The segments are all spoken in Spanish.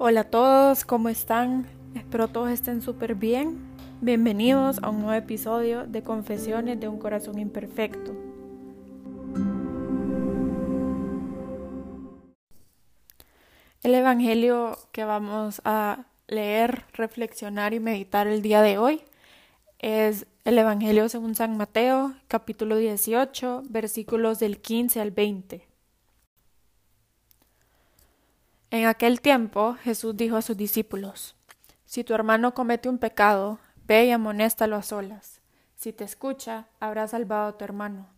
Hola a todos, ¿cómo están? Espero todos estén súper bien. Bienvenidos a un nuevo episodio de Confesiones de un Corazón Imperfecto. El Evangelio que vamos a leer, reflexionar y meditar el día de hoy es el Evangelio según San Mateo, capítulo 18, versículos del 15 al 20. En aquel tiempo Jesús dijo a sus discípulos, Si tu hermano comete un pecado, ve y amonéstalo a solas. Si te escucha, habrás salvado a tu hermano.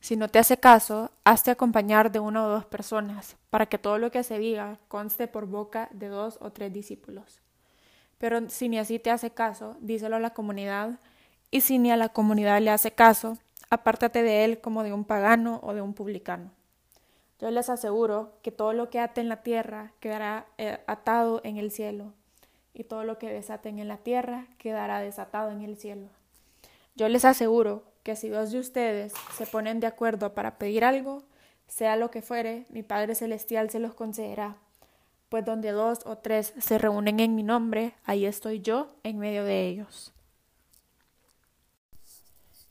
Si no te hace caso, hazte acompañar de una o dos personas, para que todo lo que se diga conste por boca de dos o tres discípulos. Pero si ni así te hace caso, díselo a la comunidad, y si ni a la comunidad le hace caso, apártate de él como de un pagano o de un publicano. Yo les aseguro que todo lo que ate en la tierra quedará eh, atado en el cielo, y todo lo que desaten en la tierra quedará desatado en el cielo. Yo les aseguro que si dos de ustedes se ponen de acuerdo para pedir algo, sea lo que fuere, mi Padre Celestial se los concederá. Pues donde dos o tres se reúnen en mi nombre, ahí estoy yo en medio de ellos.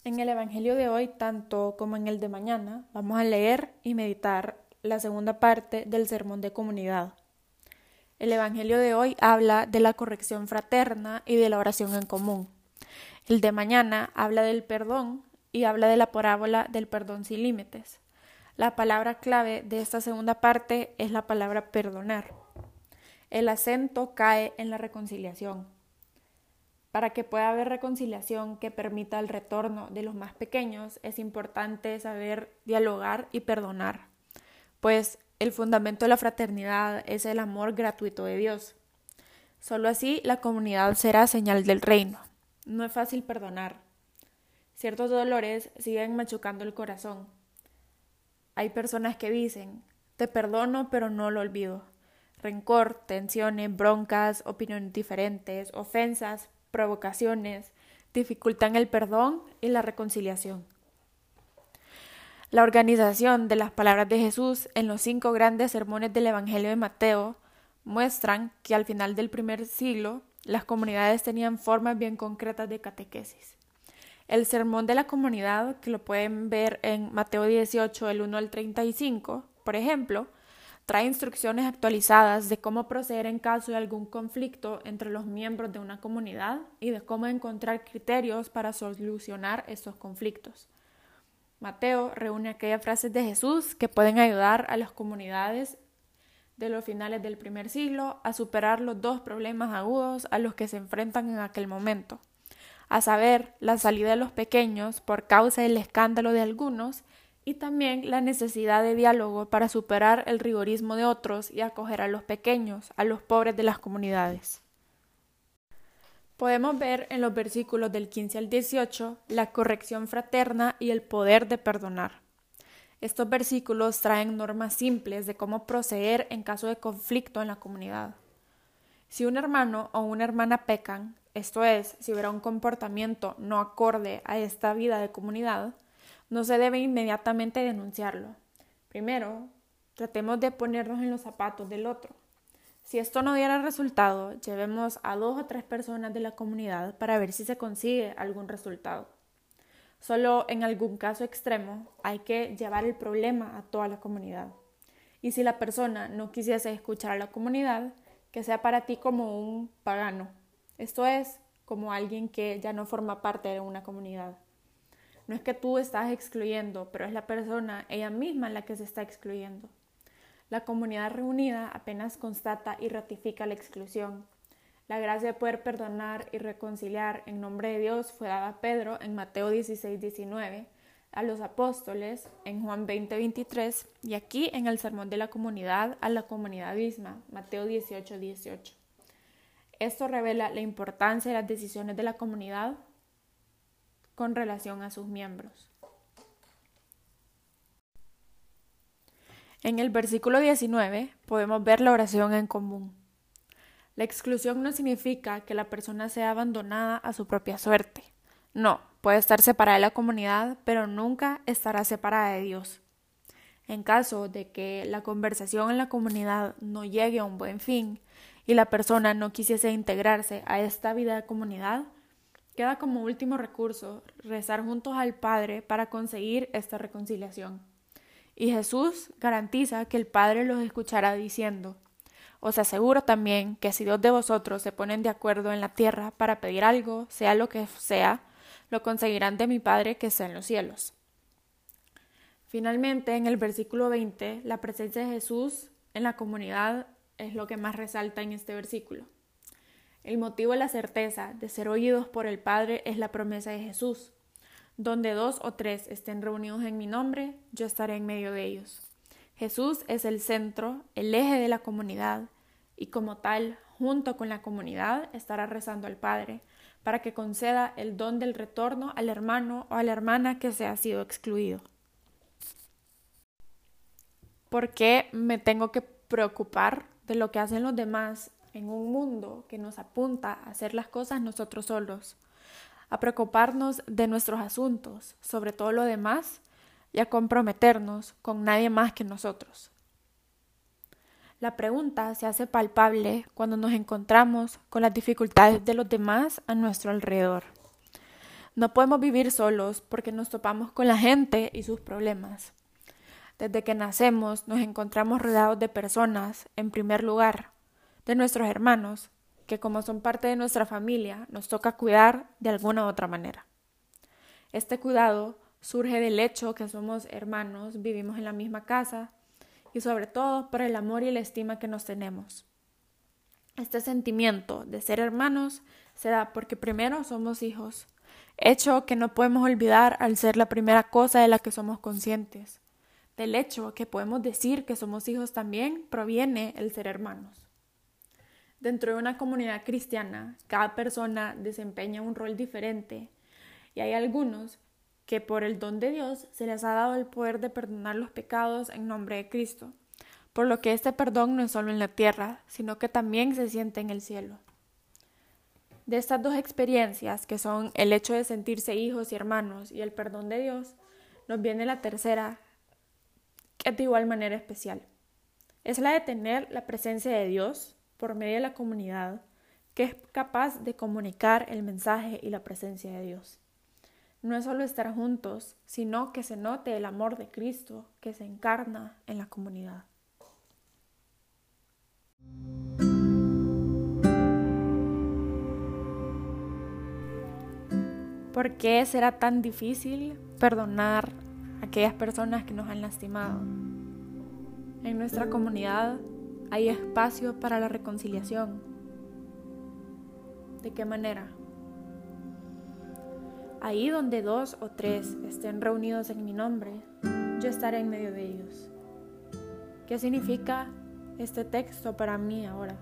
En el Evangelio de hoy, tanto como en el de mañana, vamos a leer y meditar la segunda parte del Sermón de Comunidad. El Evangelio de hoy habla de la corrección fraterna y de la oración en común. El de mañana habla del perdón y habla de la parábola del perdón sin límites. La palabra clave de esta segunda parte es la palabra perdonar. El acento cae en la reconciliación. Para que pueda haber reconciliación que permita el retorno de los más pequeños, es importante saber dialogar y perdonar, pues el fundamento de la fraternidad es el amor gratuito de Dios. Solo así la comunidad será señal del reino. No es fácil perdonar. Ciertos dolores siguen machucando el corazón. Hay personas que dicen, te perdono pero no lo olvido. Rencor, tensiones, broncas, opiniones diferentes, ofensas, provocaciones, dificultan el perdón y la reconciliación. La organización de las palabras de Jesús en los cinco grandes sermones del Evangelio de Mateo muestran que al final del primer siglo las comunidades tenían formas bien concretas de catequesis. El sermón de la comunidad, que lo pueden ver en Mateo 18, el 1 al 35, por ejemplo, trae instrucciones actualizadas de cómo proceder en caso de algún conflicto entre los miembros de una comunidad y de cómo encontrar criterios para solucionar estos conflictos. Mateo reúne aquellas frases de Jesús que pueden ayudar a las comunidades de los finales del primer siglo a superar los dos problemas agudos a los que se enfrentan en aquel momento, a saber, la salida de los pequeños por causa del escándalo de algunos y también la necesidad de diálogo para superar el rigorismo de otros y acoger a los pequeños, a los pobres de las comunidades. Podemos ver en los versículos del 15 al 18 la corrección fraterna y el poder de perdonar. Estos versículos traen normas simples de cómo proceder en caso de conflicto en la comunidad. Si un hermano o una hermana pecan, esto es, si hubiera un comportamiento no acorde a esta vida de comunidad, no se debe inmediatamente denunciarlo. Primero, tratemos de ponernos en los zapatos del otro. Si esto no diera resultado, llevemos a dos o tres personas de la comunidad para ver si se consigue algún resultado. Solo en algún caso extremo hay que llevar el problema a toda la comunidad. Y si la persona no quisiese escuchar a la comunidad, que sea para ti como un pagano. Esto es, como alguien que ya no forma parte de una comunidad. No es que tú estás excluyendo, pero es la persona, ella misma, la que se está excluyendo. La comunidad reunida apenas constata y ratifica la exclusión. La gracia de poder perdonar y reconciliar en nombre de Dios fue dada a Pedro en Mateo 16, 19, a los apóstoles en Juan 20, 23 y aquí en el Sermón de la Comunidad a la comunidad misma, Mateo 18, 18. Esto revela la importancia de las decisiones de la comunidad con relación a sus miembros. En el versículo 19 podemos ver la oración en común. La exclusión no significa que la persona sea abandonada a su propia suerte. No, puede estar separada de la comunidad, pero nunca estará separada de Dios. En caso de que la conversación en la comunidad no llegue a un buen fin y la persona no quisiese integrarse a esta vida de comunidad, queda como último recurso rezar juntos al Padre para conseguir esta reconciliación. Y Jesús garantiza que el Padre los escuchará diciendo, os aseguro también que si dos de vosotros se ponen de acuerdo en la tierra para pedir algo, sea lo que sea, lo conseguirán de mi Padre que está en los cielos. Finalmente, en el versículo 20, la presencia de Jesús en la comunidad es lo que más resalta en este versículo. El motivo de la certeza de ser oídos por el Padre es la promesa de Jesús. Donde dos o tres estén reunidos en mi nombre, yo estaré en medio de ellos. Jesús es el centro, el eje de la comunidad, y como tal, junto con la comunidad, estará rezando al Padre, para que conceda el don del retorno al hermano o a la hermana que se ha sido excluido. ¿Por qué me tengo que preocupar de lo que hacen los demás en un mundo que nos apunta a hacer las cosas nosotros solos? A preocuparnos de nuestros asuntos, sobre todo lo demás, y a comprometernos con nadie más que nosotros. La pregunta se hace palpable cuando nos encontramos con las dificultades de los demás a nuestro alrededor. No podemos vivir solos porque nos topamos con la gente y sus problemas. Desde que nacemos nos encontramos rodeados de personas, en primer lugar, de nuestros hermanos, que como son parte de nuestra familia, nos toca cuidar de alguna u otra manera. Este cuidado surge del hecho que somos hermanos, vivimos en la misma casa, y sobre todo por el amor y la estima que nos tenemos. Este sentimiento de ser hermanos se da porque primero somos hijos, hecho que no podemos olvidar al ser la primera cosa de la que somos conscientes. Del hecho que podemos decir que somos hijos también proviene el ser hermanos. Dentro de una comunidad cristiana, cada persona desempeña un rol diferente y hay algunos que por el don de Dios se les ha dado el poder de perdonar los pecados en nombre de Cristo, por lo que este perdón no es solo en la tierra, sino que también se siente en el cielo. De estas dos experiencias, que son el hecho de sentirse hijos y hermanos y el perdón de Dios, nos viene la tercera, que es de igual manera especial. Es la de tener la presencia de Dios por medio de la comunidad, que es capaz de comunicar el mensaje y la presencia de Dios no es solo estar juntos, sino que se note el amor de Cristo que se encarna en la comunidad. ¿Por qué será tan difícil perdonar a aquellas personas que nos han lastimado? En nuestra comunidad hay espacio para la reconciliación. ¿De qué manera? Ahí donde dos o tres estén reunidos en mi nombre, yo estaré en medio de ellos. ¿Qué significa este texto para mí ahora?